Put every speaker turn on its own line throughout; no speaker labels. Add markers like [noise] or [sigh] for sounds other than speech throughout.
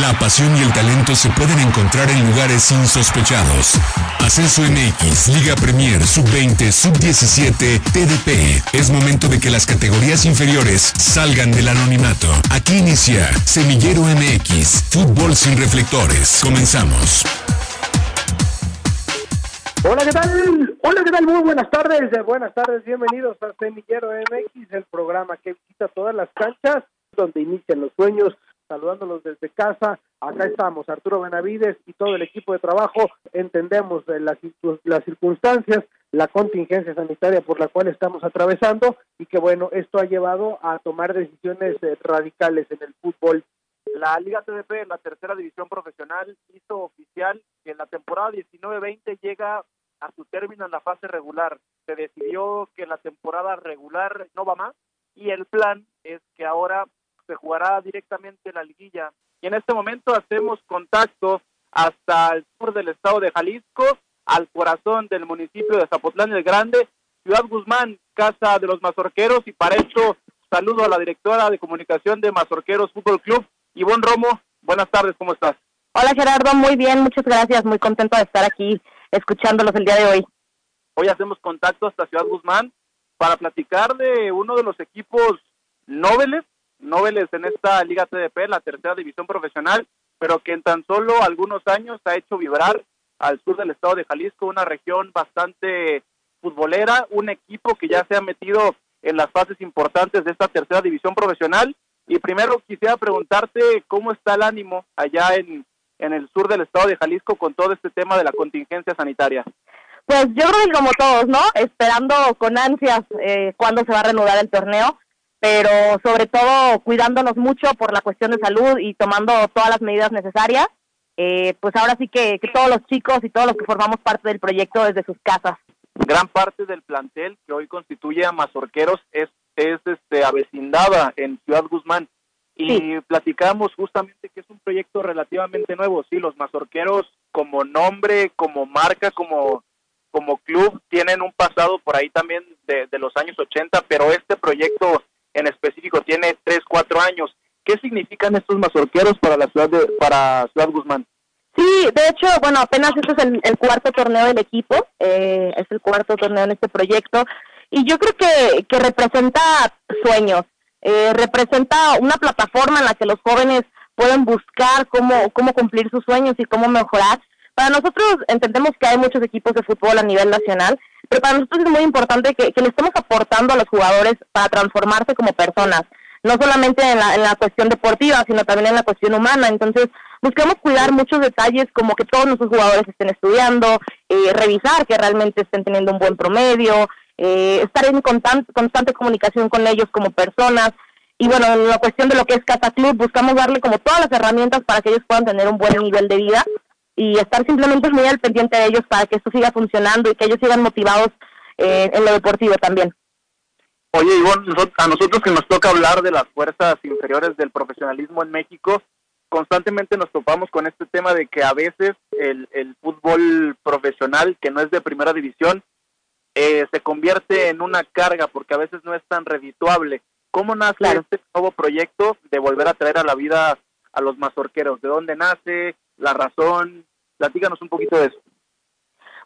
La pasión y el talento se pueden encontrar en lugares insospechados. Ascenso MX, Liga Premier, Sub-20, Sub-17, TDP. Es momento de que las categorías inferiores salgan del anonimato. Aquí inicia Semillero MX, Fútbol sin reflectores. Comenzamos.
Hola, ¿qué tal? Hola, ¿qué tal? Muy buenas tardes. Buenas tardes, bienvenidos a Semillero MX, el programa que visita todas las canchas donde inician los sueños saludándolos desde casa. Acá estamos, Arturo Benavides y todo el equipo de trabajo. Entendemos las, las circunstancias, la contingencia sanitaria por la cual estamos atravesando y que bueno, esto ha llevado a tomar decisiones eh, radicales en el fútbol.
La Liga TDP, la tercera división profesional, hizo oficial que en la temporada 19-20 llega a su término en la fase regular. Se decidió que la temporada regular no va más y el plan es que ahora se jugará directamente la liguilla. Y en este momento hacemos contacto hasta el sur del estado de Jalisco, al corazón del municipio de Zapotlán el Grande, Ciudad Guzmán, casa de los mazorqueros, y para esto saludo a la directora de comunicación de Mazorqueros Fútbol Club, Ivonne Romo. Buenas tardes, ¿cómo estás?
Hola Gerardo, muy bien, muchas gracias, muy contento de estar aquí escuchándolos el día de hoy.
Hoy hacemos contacto hasta Ciudad Guzmán para platicar de uno de los equipos nobles Noveles en esta Liga TDP, la tercera división profesional, pero que en tan solo algunos años ha hecho vibrar al sur del estado de Jalisco, una región bastante futbolera, un equipo que ya se ha metido en las fases importantes de esta tercera división profesional. Y primero quisiera preguntarte cómo está el ánimo allá en, en el sur del estado de Jalisco con todo este tema de la contingencia sanitaria.
Pues yo creo que como todos, ¿no? Esperando con ansias eh, cuándo se va a reanudar el torneo pero sobre todo cuidándonos mucho por la cuestión de salud y tomando todas las medidas necesarias. Eh, pues ahora sí que, todos los chicos y todos los que formamos parte del proyecto desde sus casas.
Gran parte del plantel que hoy constituye a Mazorqueros es, es este, avecindada en Ciudad Guzmán. Y platicamos justamente que es un proyecto relativamente nuevo. Sí, los Mazorqueros como nombre, como marca, como, como club, tienen un pasado por ahí también de, de los años 80, pero este proyecto en específico tiene 3, 4 años. ¿Qué significan estos mazorqueros para la ciudad de, para Ciudad Guzmán?
Sí, de hecho, bueno, apenas este es el, cuarto torneo del equipo, eh, es el cuarto torneo en este proyecto, y yo creo que, que representa sueños, eh, representa una plataforma en la que los jóvenes pueden buscar cómo, cómo cumplir sus sueños y cómo mejorar. Para nosotros entendemos que hay muchos equipos de fútbol a nivel nacional, pero para nosotros es muy importante que, le estemos aportando a los jugadores para transformarse como personas, no solamente en la, en la cuestión deportiva, sino también en la cuestión humana. Entonces, buscamos cuidar muchos detalles como que todos nuestros jugadores estén estudiando, eh, revisar que realmente estén teniendo un buen promedio, eh, estar en constante, constante comunicación con ellos como personas. Y bueno, en la cuestión de lo que es Casa Club, buscamos darle como todas las herramientas para que ellos puedan tener un buen nivel de vida y estar simplemente muy al pendiente de ellos para que esto siga funcionando y que ellos sigan motivados eh, en lo deportivo también.
Oye, Ivonne, a nosotros que nos toca hablar de las fuerzas inferiores del profesionalismo en México, constantemente nos topamos con este tema de que a veces el, el fútbol profesional, que no es de primera división, eh, se convierte en una carga porque a veces no es tan redituable. ¿Cómo nace este nuevo proyecto de volver a traer a la vida a los mazorqueros? ¿De dónde nace? la razón. Platícanos un poquito de eso.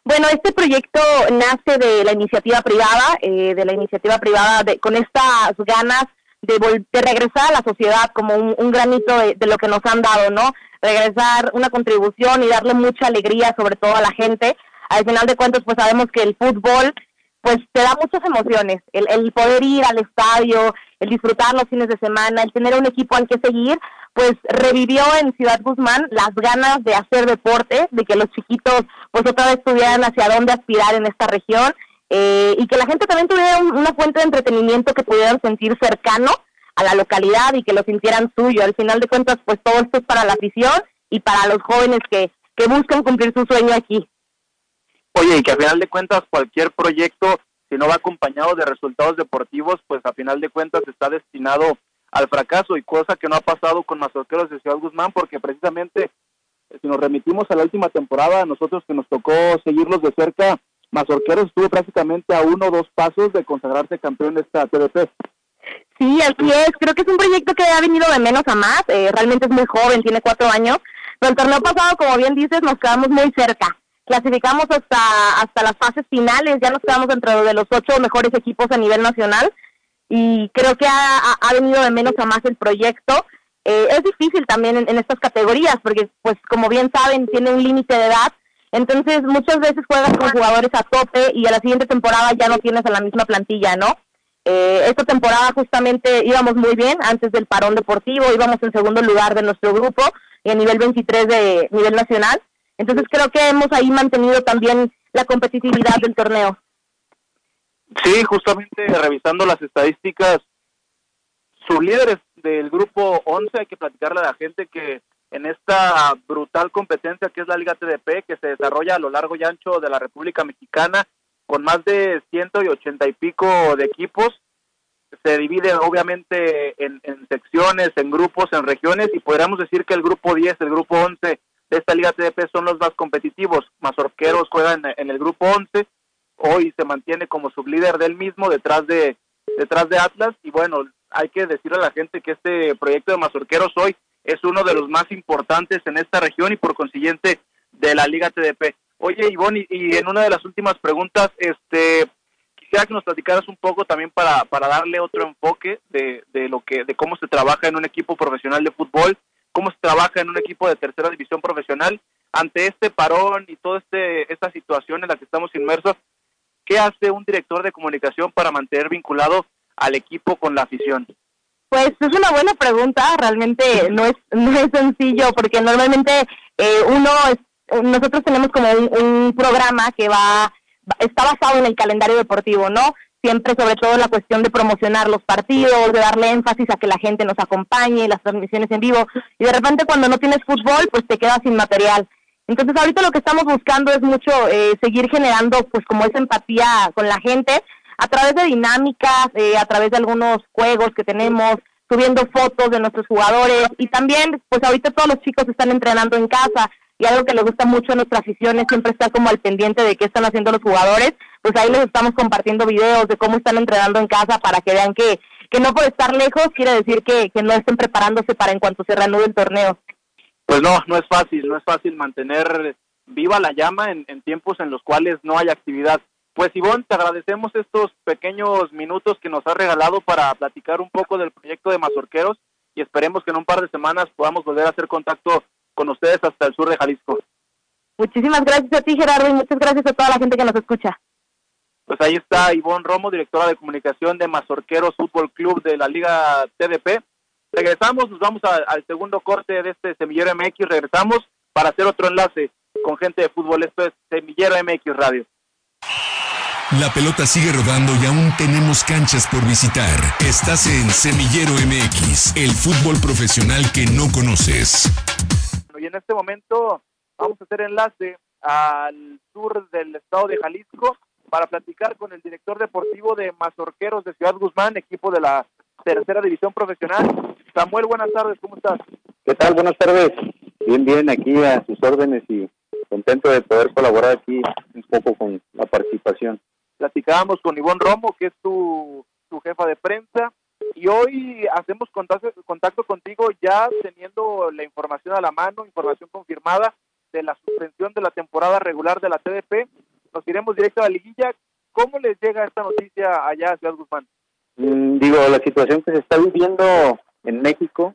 Bueno, este proyecto nace de la iniciativa privada, eh, de la iniciativa privada de, con estas ganas de, de regresar a la sociedad como un, granito de, de, lo que nos han dado, ¿no? Regresar una contribución y darle mucha alegría sobre todo a la gente. Al final de cuentas, pues sabemos que el fútbol pues te da muchas emociones, el, el poder ir al estadio, el disfrutar los fines de semana, el tener un equipo al que seguir, pues revivió en Ciudad Guzmán las ganas de hacer deporte, de que los chiquitos pues otra vez tuvieran hacia dónde aspirar en esta región eh, y que la gente también tuviera una fuente de entretenimiento que pudieran sentir cercano a la localidad y que lo sintieran suyo. Al final de cuentas, pues todo esto es para la afición y para los jóvenes que, que buscan cumplir su sueño aquí.
Oye, y que a final de cuentas cualquier proyecto, si no va acompañado de resultados deportivos, pues a final de cuentas está destinado al fracaso y cosa que no ha pasado con Mazorqueros de Ciudad Guzmán porque precisamente eh, si nos remitimos a la última temporada, nosotros que nos tocó seguirlos de cerca, Mazorqueros estuvo prácticamente a uno o dos pasos de consagrarse campeón de esta TDP.
Sí, así es. Creo que es un proyecto que ha venido de menos a más. Eh, realmente es muy joven, tiene cuatro años. Pero el torneo pasado, como bien dices, nos quedamos muy cerca. Clasificamos hasta, hasta las fases finales, ya nos quedamos dentro de los ocho mejores equipos a nivel nacional. Y creo que ha, ha venido de menos a más el proyecto. Eh, es difícil también en, estas categorías porque, pues, como bien saben, tiene un límite de edad. Entonces, muchas veces juegas con jugadores a tope y a la siguiente temporada ya no tienes a la misma plantilla, ¿no? Eh, esta temporada justamente íbamos muy bien antes del parón deportivo, íbamos en segundo lugar de nuestro grupo y a nivel 23 de nivel nacional. Entonces creo que hemos ahí mantenido también la competitividad del torneo.
Sí, justamente revisando las estadísticas, sus líderes del grupo 11, hay que platicarle a la gente que en esta brutal competencia que es la Liga TDP, que se desarrolla a lo largo y ancho de la República Mexicana, con más de ciento y ochenta y pico de equipos, se divide obviamente en, secciones, en grupos, en regiones, y podríamos decir que el grupo 10, el grupo 11 de esta Liga TDP son los más competitivos. Mazorqueros juegan en el grupo 11, hoy se mantiene como sublíder del mismo detrás de detrás de Atlas. Y bueno, hay que decirle a la gente que este proyecto de Mazorqueros hoy es uno de los más importantes en esta región y por consiguiente de la Liga TDP. Oye, Ivonne, y, en una de las últimas preguntas, este quisiera que nos platicaras un poco también para, para darle otro enfoque de, de lo que de cómo se trabaja en un equipo profesional de fútbol, cómo se trabaja en un equipo de tercera división profesional ante este parón y toda este esta situación en la que estamos inmersos. ¿Qué hace un director de comunicación para mantener vinculado al equipo con la afición?
Pues es una buena pregunta, realmente no es no es sencillo porque normalmente eh, uno nosotros tenemos como un, programa que va está basado en el calendario deportivo, ¿no? Siempre sobre todo la cuestión de promocionar los partidos, de darle énfasis a que la gente nos acompañe, las transmisiones en vivo y de repente cuando no tienes fútbol pues te quedas sin material. Entonces ahorita lo que estamos buscando es mucho eh, seguir generando pues como esa empatía con la gente a través de dinámicas, eh, a través de algunos juegos que tenemos, subiendo fotos de nuestros jugadores y también, pues ahorita todos los chicos están entrenando en casa y algo que les gusta mucho a nuestra afición siempre estar como al pendiente de qué están haciendo los jugadores, pues ahí les estamos compartiendo videos de cómo están entrenando en casa para que vean que, que no por estar lejos quiere decir que, que no estén preparándose para en cuanto se reanude el torneo.
Pues no, no es fácil, no es fácil mantener viva la llama en, en tiempos en los cuales no hay actividad. Pues Ivonne, te agradecemos estos pequeños minutos que nos has regalado para platicar un poco del proyecto de Mazorqueros y esperemos que en un par de semanas podamos volver a hacer contacto con ustedes hasta el sur de Jalisco.
Muchísimas gracias a ti Gerardo y muchas gracias a toda la gente que nos escucha.
Pues ahí está Ivonne Romo, directora de comunicación de Mazorqueros Fútbol Club de la Liga TDP. Regresamos, nos vamos al segundo corte de este Semillero MX, regresamos para hacer otro enlace con gente de fútbol. Esto es Semillero MX Radio.
La pelota sigue rodando y aún tenemos canchas por visitar. Estás en Semillero MX, el fútbol profesional que no conoces.
Y en este momento vamos a hacer enlace al sur del estado de Jalisco para platicar con el director deportivo de Mazorqueros de Ciudad Guzmán, equipo de la tercera división profesional. Samuel, buenas tardes, ¿cómo estás?
¿Qué tal? Buenas tardes. Bien, bien, aquí a sus órdenes y contento de poder colaborar aquí un poco con la participación
platicábamos con Ivonne Romo, que es tu, jefa de prensa, y hoy hacemos contacto, contacto contigo ya teniendo la información a la mano, información confirmada de la suspensión de la temporada regular de la TDP. Nos iremos directo a la liguilla. ¿Cómo les llega esta noticia allá a Ciudad Guzmán?
Mm, digo, la situación que se está viviendo en México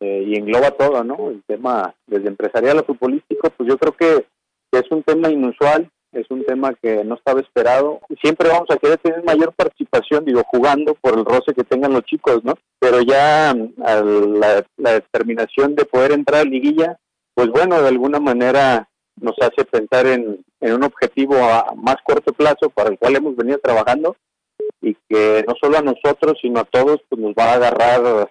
eh, y engloba todo, ¿no? El tema desde empresarial a futbolístico, pues yo creo que es un tema inusual, es un tema que no estaba esperado. Siempre vamos a querer tener mayor participación, digo, jugando por el roce que tengan los chicos, ¿no? Pero ya la, determinación de poder entrar a liguilla, pues bueno, de alguna manera nos hace pensar en, un objetivo a más corto plazo para el cual hemos venido trabajando y que no solo a nosotros, sino a todos, pues nos va a agarrar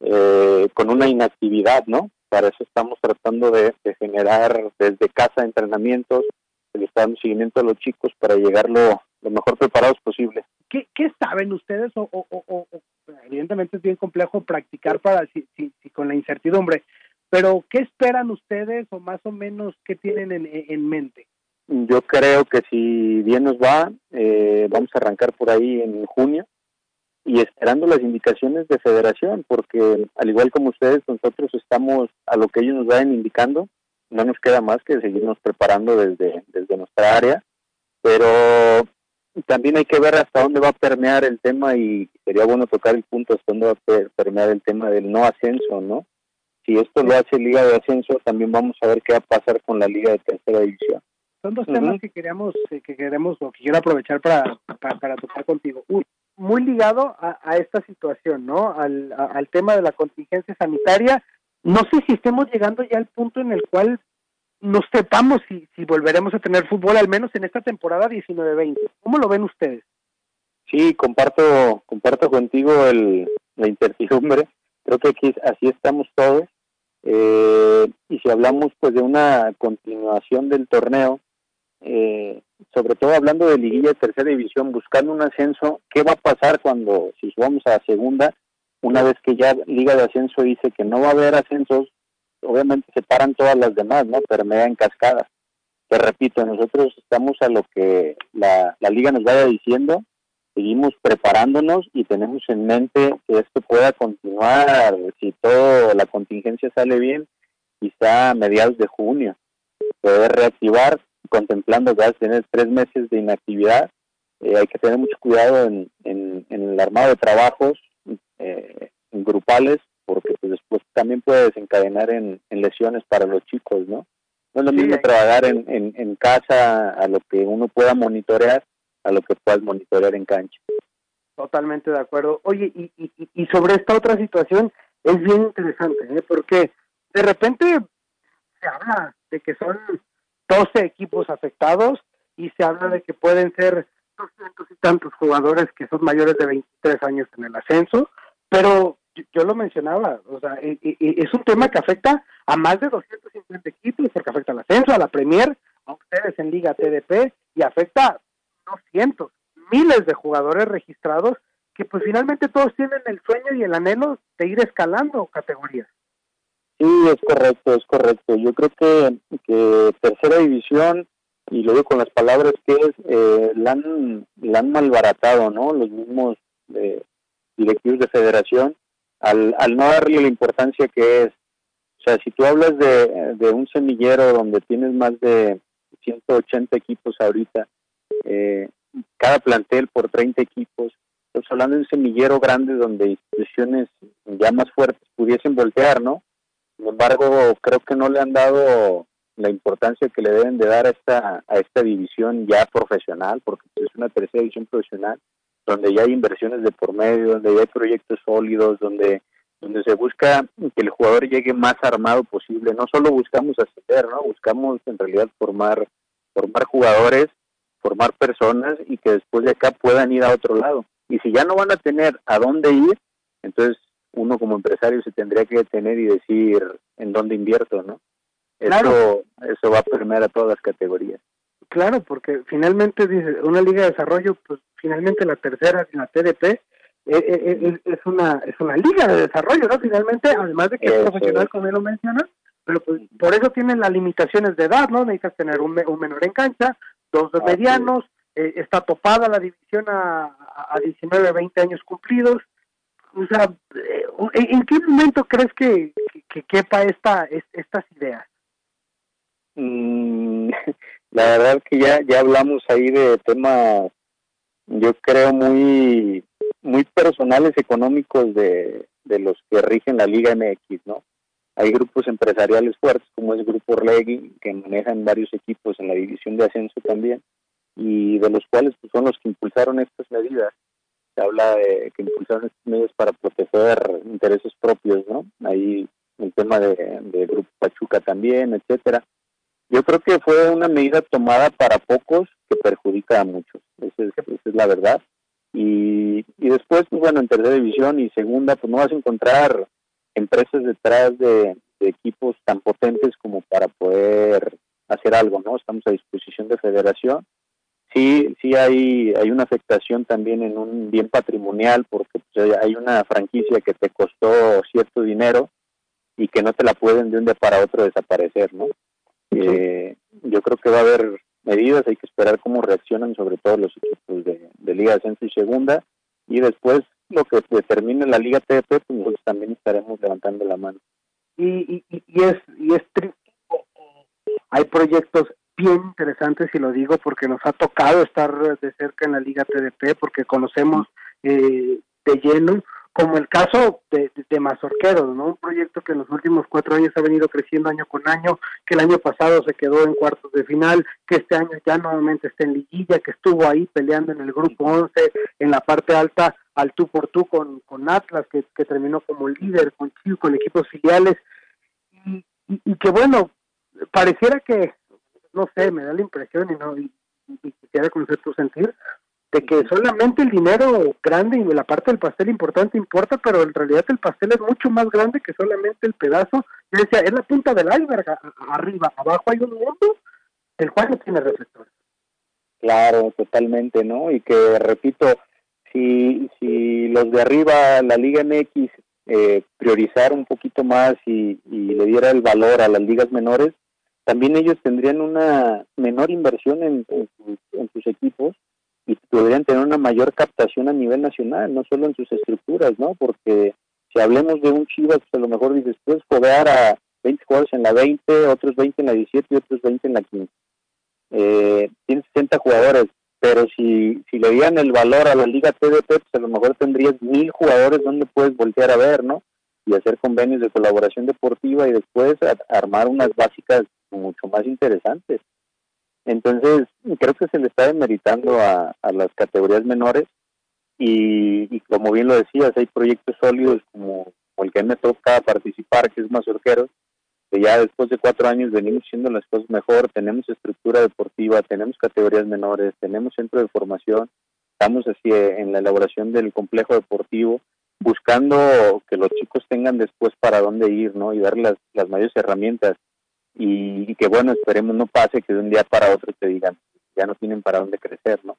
eh, con una inactividad, ¿no? Para eso estamos tratando de generar desde casa entrenamientos, le está dando seguimiento a los chicos para llegar lo, mejor preparados posible.
¿Qué, ¿Qué, saben ustedes? O, o, evidentemente es bien complejo practicar para si, si, con la incertidumbre, pero ¿qué esperan ustedes o más o menos qué tienen en, en mente?
Yo creo que si bien nos va, eh, vamos a arrancar por ahí en junio. y esperando las indicaciones de federación, porque al igual como ustedes, nosotros estamos a lo que ellos nos vayan indicando, no nos queda más que seguirnos preparando desde, desde nuestra área, pero también hay que ver hasta dónde va a permear el tema y sería bueno tocar el punto hasta dónde va a permear el tema del no ascenso, ¿no? Si esto lo hace Liga de Ascenso, también vamos a ver qué va a pasar con la Liga de Tercera División.
Son dos temas que queremos, eh, que queremos o que quiero aprovechar para, para, tocar contigo. muy ligado a, esta situación, ¿no? Al, al tema de la contingencia sanitaria. No sé si estemos llegando ya al punto en el cual no sepamos si, si volveremos a tener fútbol, al menos en esta temporada 19-20. ¿Cómo lo ven ustedes?
Sí, comparto, comparto contigo el, la incertidumbre. Creo que aquí así estamos todos. Eh, y si hablamos pues de una continuación del torneo, eh, sobre todo hablando de liguilla de tercera división, buscando un ascenso, ¿qué va a pasar cuando si subamos a segunda? Una vez que ya Liga de Ascenso dice que no va a haber ascensos, obviamente se paran todas las demás, ¿no? Permea en cascada. Te repito, nosotros estamos a lo que la, la liga nos vaya diciendo, seguimos preparándonos y tenemos en mente que esto pueda continuar, si toda la contingencia sale bien, quizá a mediados de junio, poder reactivar, contemplando que vas a tener tres meses de inactividad, eh, hay que tener mucho cuidado en, en, el armado de trabajos eh, grupales porque pues después también puede desencadenar en, lesiones para los chicos, ¿no? No es lo mismo trabajar en, en, casa a lo que uno pueda monitorear a lo que puedas monitorear en cancha.
Totalmente de acuerdo. Oye, y, y, y sobre esta otra situación es bien interesante, ¿eh? porque de repente se habla de que son 12 equipos afectados y se habla de que pueden ser 200 y tantos jugadores que son mayores de 23 años en el ascenso, pero yo lo mencionaba, o sea, es un tema que afecta a más de 250 equipos, porque afecta al ascenso, a la Premier, a ustedes en Liga TDP, y afecta a cientos, miles de jugadores registrados que pues finalmente todos tienen el sueño y el anhelo de ir escalando categorías.
Sí, es correcto, es correcto. Yo creo que, tercera división, y lo digo con las palabras que es, eh, la, han, la han malbaratado, ¿no? Los mismos directivos de federación al, al no darle la importancia que es. O sea, si tú hablas de, de un semillero donde tienes más de 180 equipos ahorita, eh, cada plantel por 30 equipos, estamos hablando de un semillero grande donde instituciones ya más fuertes pudiesen voltear, ¿no? Sin embargo, creo que no le han dado la importancia que le deben de dar a esta, a esta división ya profesional, porque es una tercera división profesional, donde ya hay inversiones de por medio, donde ya hay proyectos sólidos, donde donde se busca que el jugador llegue más armado posible. No solo buscamos ascender, ¿no? Buscamos en realidad formar formar jugadores, formar personas y que después de acá puedan ir a otro lado. Y si ya no van a tener a dónde ir, entonces uno como empresario se tendría que detener y decir en dónde invierto, ¿no? Eso, eso va a permear a todas las categorías.
Claro, porque finalmente dice una liga de desarrollo, pues finalmente la tercera, la TDP, eh, eh, eh, es una es una liga de desarrollo, ¿no? Finalmente, además de que es profesional, como él lo menciona, pero pues por eso tienen las limitaciones de edad, ¿no? Necesitas tener un, un menor en cancha, dos medianos, está topada la división a, a 19, 20 años cumplidos. O sea, ¿en qué momento crees que, que, quepa esta, estas ideas?
Mm, [laughs] la verdad que ya, ya hablamos ahí de temas, yo creo, muy, muy personales económicos de, de los que rigen la Liga MX, ¿no? Hay grupos empresariales fuertes, como es Grupo Orlegui, que manejan varios equipos en la división de ascenso también, y de los cuales pues, son los que impulsaron estas medidas. Se habla de que impulsaron estas medidas para proteger intereses propios, ¿no? Ahí el tema de, de Grupo Pachuca también, etcétera. Yo creo que fue una medida tomada para pocos que perjudica a muchos, esa es, la verdad. Y, y después, pues bueno, en tercera división y segunda, pues no vas a encontrar empresas detrás de, equipos tan potentes como para poder hacer algo, ¿no? Estamos a disposición de federación. Sí, sí hay, hay una afectación también en un bien patrimonial porque pues, hay una franquicia que te costó cierto dinero y que no te la pueden de un día para otro desaparecer, ¿no? Eh, yo creo que va a haber medidas, hay que esperar cómo reaccionan sobre todo los equipos de, Liga de Ascenso y Segunda y después lo que determine la Liga TDP, pues nosotros también estaremos levantando la mano.
Y, y, y es y es triste. Hay proyectos bien interesantes y lo digo porque nos ha tocado estar de cerca en la Liga TDP porque conocemos eh, de lleno como el caso de, de, Mazorqueros, ¿no? Un proyecto que en los últimos cuatro años ha venido creciendo año con año, que el año pasado se quedó en cuartos de final, que este año ya nuevamente está en liguilla, que estuvo ahí peleando en el grupo 11, en la parte alta, al tú por tú con, con Atlas, que, que terminó como líder, con con equipos filiales, y, y, y, que bueno, pareciera que, no sé, me da la impresión y no, y, y quisiera conocer tu sentir, de que solamente el dinero grande y la parte del pastel importante importa, pero en realidad el pastel es mucho más grande que solamente el pedazo. Yo decía, es la punta del iceberg, arriba, abajo hay un mundo el cual no tiene reflectores.
Claro, totalmente, ¿no? Y que, repito, si, si los de arriba, la Liga MX, eh, priorizara un poquito más y, y le diera el valor a las ligas menores, también ellos tendrían una menor inversión en, en sus equipos y podrían tener una mayor captación a nivel nacional, no solo en sus estructuras, ¿no? Porque si hablemos de un Chivas, pues a lo mejor dices, puedes jugar a 20 jugadores en la 20, otros 20 en la 17 y otros 20 en la 15. Eh, tienes 60 jugadores, pero si, si le dieran el valor a la Liga TDP, pues a lo mejor tendrías mil jugadores donde puedes voltear a ver, ¿no? Y hacer convenios de colaboración deportiva y después armar unas básicas mucho más interesantes. Entonces, creo que se le está demeritando a, a las categorías menores y, y, como bien lo decías, hay proyectos sólidos como, el que me toca participar, que es Mazorqueros, que ya después de cuatro años venimos haciendo las cosas mejor, tenemos estructura deportiva, tenemos categorías menores, tenemos centro de formación, estamos así en la elaboración del complejo deportivo, buscando que los chicos tengan después para dónde ir, ¿no? Y darles las mayores herramientas y, y, que bueno, esperemos no pase que de un día para otro te digan, ya no tienen para dónde crecer, ¿no?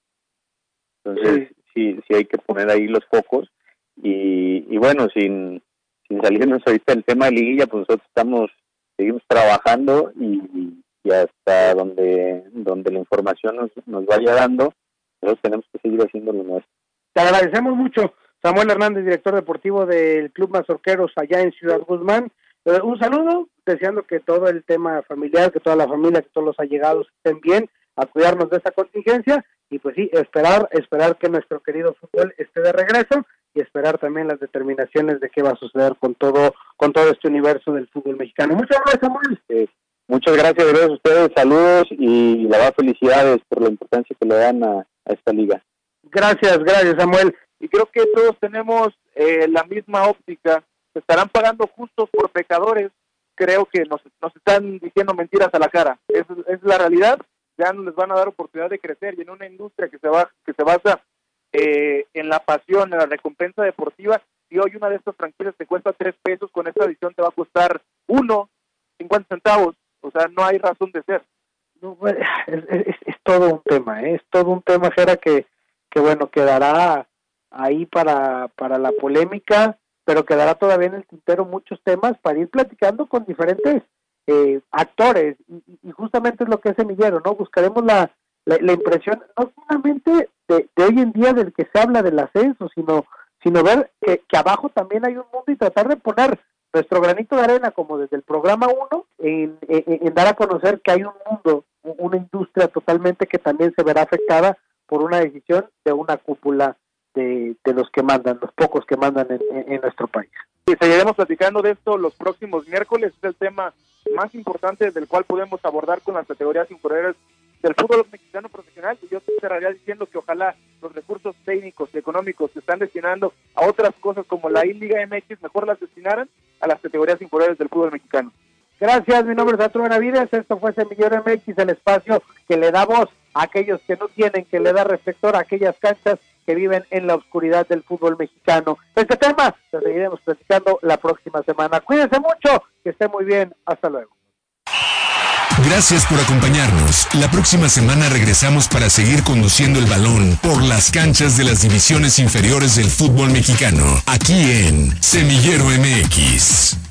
Entonces, sí, sí, sí hay que poner ahí los focos y, y bueno, sin, sin salirnos ahorita del tema de liguilla, pues nosotros estamos, seguimos trabajando y, y hasta donde, donde la información nos, nos vaya dando, nosotros tenemos que seguir haciendo lo nuestro.
Te agradecemos mucho, Samuel Hernández, director deportivo del Club Mazorqueros allá en Ciudad Guzmán. Eh, un saludo, deseando que todo el tema familiar, que toda la familia, que todos los allegados estén bien, a cuidarnos de esta contingencia y pues sí, esperar, esperar que nuestro querido fútbol esté de regreso y esperar también las determinaciones de qué va a suceder con todo, con todo este universo del fútbol mexicano. Muchas gracias, Samuel.
Eh, muchas gracias, gracias a ustedes, saludos y la verdad felicidades por la importancia que le dan a, a esta liga.
Gracias, gracias, Samuel.
Y creo que todos tenemos eh, la misma óptica estarán pagando justos por pecadores, creo que nos, nos están diciendo mentiras a la cara. Es, es la realidad, ya no les van a dar oportunidad de crecer y en una industria que se, va, que se basa eh, en la pasión, en la recompensa deportiva, si hoy una de estas franquicias te cuesta tres pesos, con esta edición te va a costar uno, cincuenta centavos, o sea, no hay razón de ser.
No, es, es, es, todo un tema, ¿eh? es todo un tema, que, que bueno, quedará ahí para, para la polémica, pero quedará todavía en el tintero muchos temas para ir platicando con diferentes eh, actores y, y, justamente es lo que es Semillero, ¿no? Buscaremos la, la, impresión no solamente de, hoy en día del que se habla del ascenso, sino sino ver que, abajo también hay un mundo y tratar de poner nuestro granito de arena como desde el programa 1 en, en, en dar a conocer que hay un mundo, una industria totalmente que también se verá afectada por una decisión de una cúpula de, de, los que mandan, los pocos que mandan en, nuestro país.
Y seguiremos platicando de esto los próximos miércoles, es el tema más importante del cual podemos abordar con las categorías inferiores del fútbol mexicano profesional y yo cerraría diciendo que ojalá los recursos técnicos y económicos que están destinando a otras cosas como la I-Liga MX mejor las destinaran a las categorías inferiores del fútbol mexicano.
Gracias, mi nombre es Arturo Benavides, esto fue Semillero MX, el espacio que le da voz a aquellos que no tienen, que le da reflector a aquellas canchas que viven en la oscuridad del fútbol mexicano. Este tema lo seguiremos platicando la próxima semana. Cuídense mucho, que esté muy bien, hasta luego.
Gracias por acompañarnos. La próxima semana regresamos para seguir conduciendo el balón por las canchas de las divisiones inferiores del fútbol mexicano, aquí en Semillero MX.